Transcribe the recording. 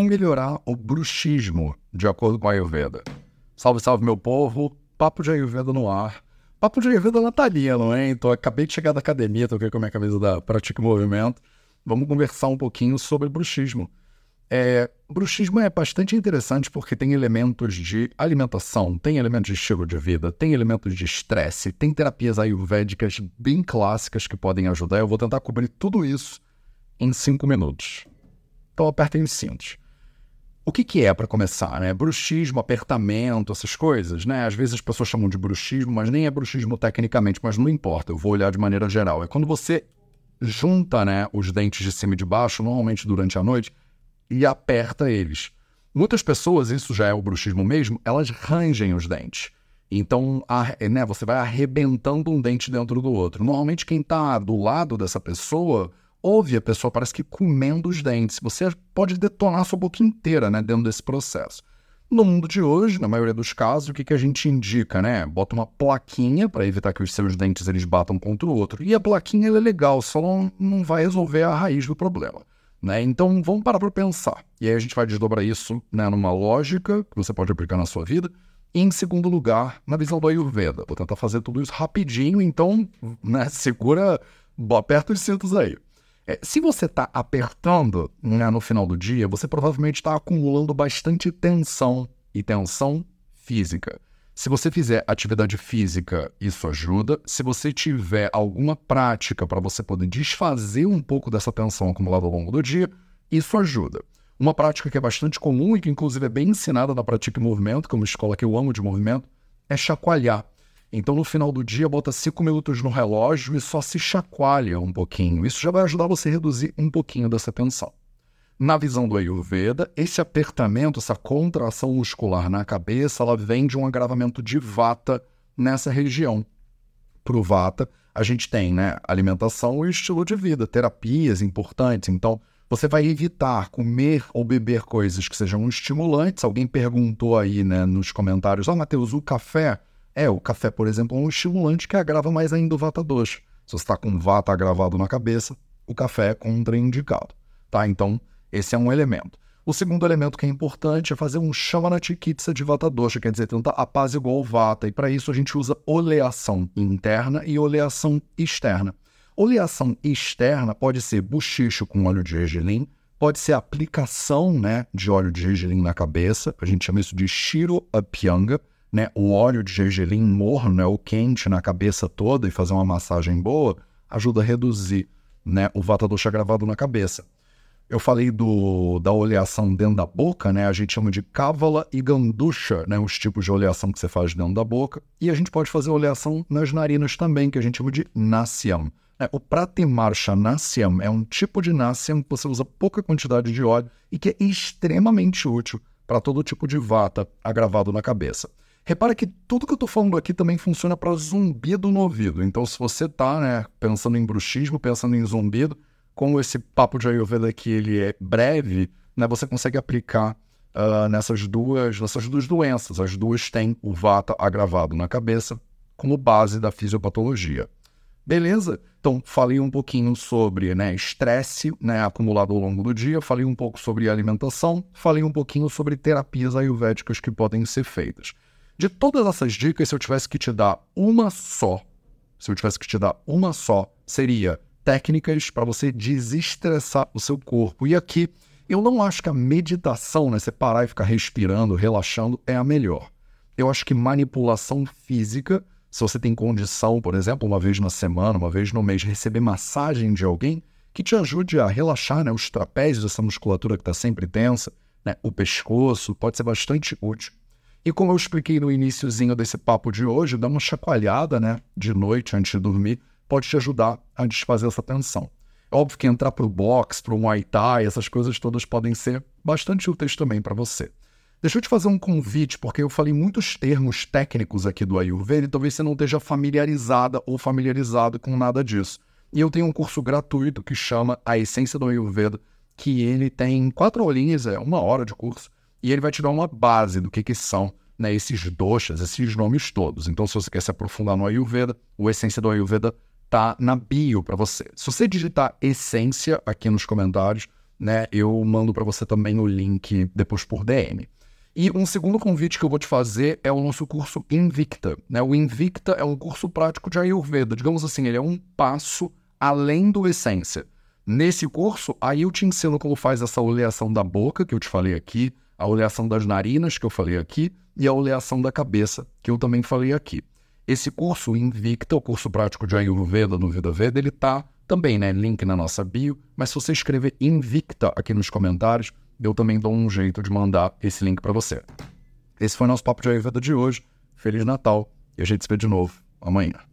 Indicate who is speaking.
Speaker 1: como melhorar o bruxismo, de acordo com a Ayurveda. Salve, salve, meu povo. Papo de Ayurveda no ar. Papo de Ayurveda natalino, hein? Tô, acabei de chegar da academia, tô aqui com a minha camisa da Pratique Movimento. Vamos conversar um pouquinho sobre bruxismo. É, bruxismo é bastante interessante porque tem elementos de alimentação, tem elementos de estilo de vida, tem elementos de estresse, tem terapias ayurvédicas bem clássicas que podem ajudar. Eu vou tentar cobrir tudo isso em cinco minutos. Então apertem os cintos. O que, que é para começar, né? Bruxismo, apertamento, essas coisas, né? Às vezes as pessoas chamam de bruxismo, mas nem é bruxismo tecnicamente, mas não importa, eu vou olhar de maneira geral. É quando você junta, né, os dentes de cima e de baixo, normalmente durante a noite, e aperta eles. Muitas pessoas, isso já é o bruxismo mesmo, elas rangem os dentes. Então, a, né, você vai arrebentando um dente dentro do outro. Normalmente, quem está do lado dessa pessoa ouve a pessoa, parece que comendo os dentes. Você pode detonar sua boca inteira né, dentro desse processo. No mundo de hoje, na maioria dos casos, o que, que a gente indica, né? Bota uma plaquinha para evitar que os seus dentes eles batam contra o outro. E a plaquinha é legal, só não, não vai resolver a raiz do problema. Né? Então vamos parar para pensar. E aí a gente vai desdobrar isso né, numa lógica que você pode aplicar na sua vida. E em segundo lugar, na visão do Ayurveda. Vou tentar fazer tudo isso rapidinho, então né, segura, aperta os cintos aí. É, se você está apertando né, no final do dia, você provavelmente está acumulando bastante tensão e tensão física. Se você fizer atividade física, isso ajuda. Se você tiver alguma prática para você poder desfazer um pouco dessa tensão acumulada ao longo do dia, isso ajuda. Uma prática que é bastante comum e que inclusive é bem ensinada na Pratique Movimento, que é uma escola que eu amo de movimento, é chacoalhar. Então, no final do dia, bota cinco minutos no relógio e só se chacoalha um pouquinho. Isso já vai ajudar você a reduzir um pouquinho dessa tensão. Na visão do Ayurveda, esse apertamento, essa contração muscular na cabeça, ela vem de um agravamento de vata nessa região. Para o vata, a gente tem né, alimentação e estilo de vida, terapias importantes. Então, você vai evitar comer ou beber coisas que sejam estimulantes. Alguém perguntou aí né, nos comentários: Ó, oh, Matheus, o café? É, o café, por exemplo, é um estimulante que agrava mais ainda o vata dosha. Se você está com vata agravado na cabeça, o café é contraindicado. Tá? Então, esse é um elemento. O segundo elemento que é importante é fazer um Shamana Chikitsa de Vata Dosha, quer dizer, tentar apaziguar o Vata. E para isso a gente usa oleação interna e oleação externa. Oleação externa pode ser buchicho com óleo de gergelim, pode ser aplicação né, de óleo de gergelim na cabeça, a gente chama isso de Shiro Apyanga, né, o óleo de gergelim morno, né, quente na cabeça toda e fazer uma massagem boa, ajuda a reduzir né, o Vata Dosha gravado na cabeça. Eu falei do, da oleação dentro da boca, né? A gente chama de cávala e ganducha, né? Os tipos de oleação que você faz dentro da boca. E a gente pode fazer oleação nas narinas também, que a gente chama de nasyam. É, o pratimarsha nasyam é um tipo de nasyam que você usa pouca quantidade de óleo e que é extremamente útil para todo tipo de vata agravado na cabeça. Repara que tudo que eu estou falando aqui também funciona para zumbido no ouvido. Então, se você está né, pensando em bruxismo, pensando em zumbido, como esse papo de Ayurveda aqui ele é breve, né, você consegue aplicar uh, nessas, duas, nessas duas doenças. As duas têm o vata agravado na cabeça como base da fisiopatologia. Beleza? Então, falei um pouquinho sobre né, estresse né, acumulado ao longo do dia, falei um pouco sobre alimentação, falei um pouquinho sobre terapias ayurvédicas que podem ser feitas. De todas essas dicas, se eu tivesse que te dar uma só, se eu tivesse que te dar uma só, seria técnicas para você desestressar o seu corpo. E aqui, eu não acho que a meditação, né, você parar e ficar respirando, relaxando, é a melhor. Eu acho que manipulação física, se você tem condição, por exemplo, uma vez na semana, uma vez no mês, receber massagem de alguém que te ajude a relaxar né, os trapézios, essa musculatura que está sempre tensa, né, o pescoço, pode ser bastante útil. E como eu expliquei no iníciozinho desse papo de hoje, dá uma chacoalhada né, de noite antes de dormir pode te ajudar a desfazer essa tensão. É óbvio que entrar para o box, para o Muay Thai, essas coisas todas podem ser bastante úteis também para você. Deixa eu te fazer um convite, porque eu falei muitos termos técnicos aqui do Ayurveda e talvez você não esteja familiarizada ou familiarizado com nada disso. E eu tenho um curso gratuito que chama A Essência do Ayurveda, que ele tem quatro aulinhas, é uma hora de curso, e ele vai te dar uma base do que, que são né, esses doshas, esses nomes todos. Então, se você quer se aprofundar no Ayurveda, o Essência do Ayurveda tá na bio para você. Se você digitar essência aqui nos comentários, né, eu mando para você também o link depois por DM. E um segundo convite que eu vou te fazer é o nosso curso Invicta. Né? O Invicta é um curso prático de Ayurveda. Digamos assim, ele é um passo além do Essência. Nesse curso, aí eu te ensino como faz essa oleação da boca, que eu te falei aqui, a oleação das narinas, que eu falei aqui, e a oleação da cabeça, que eu também falei aqui. Esse curso Invicta, o curso prático de Ayurveda no Vida Veda, ele tá também, né? Link na nossa bio, mas se você escrever Invicta aqui nos comentários, eu também dou um jeito de mandar esse link para você. Esse foi o nosso papo de Ayurveda de hoje. Feliz Natal e a gente se vê de novo amanhã.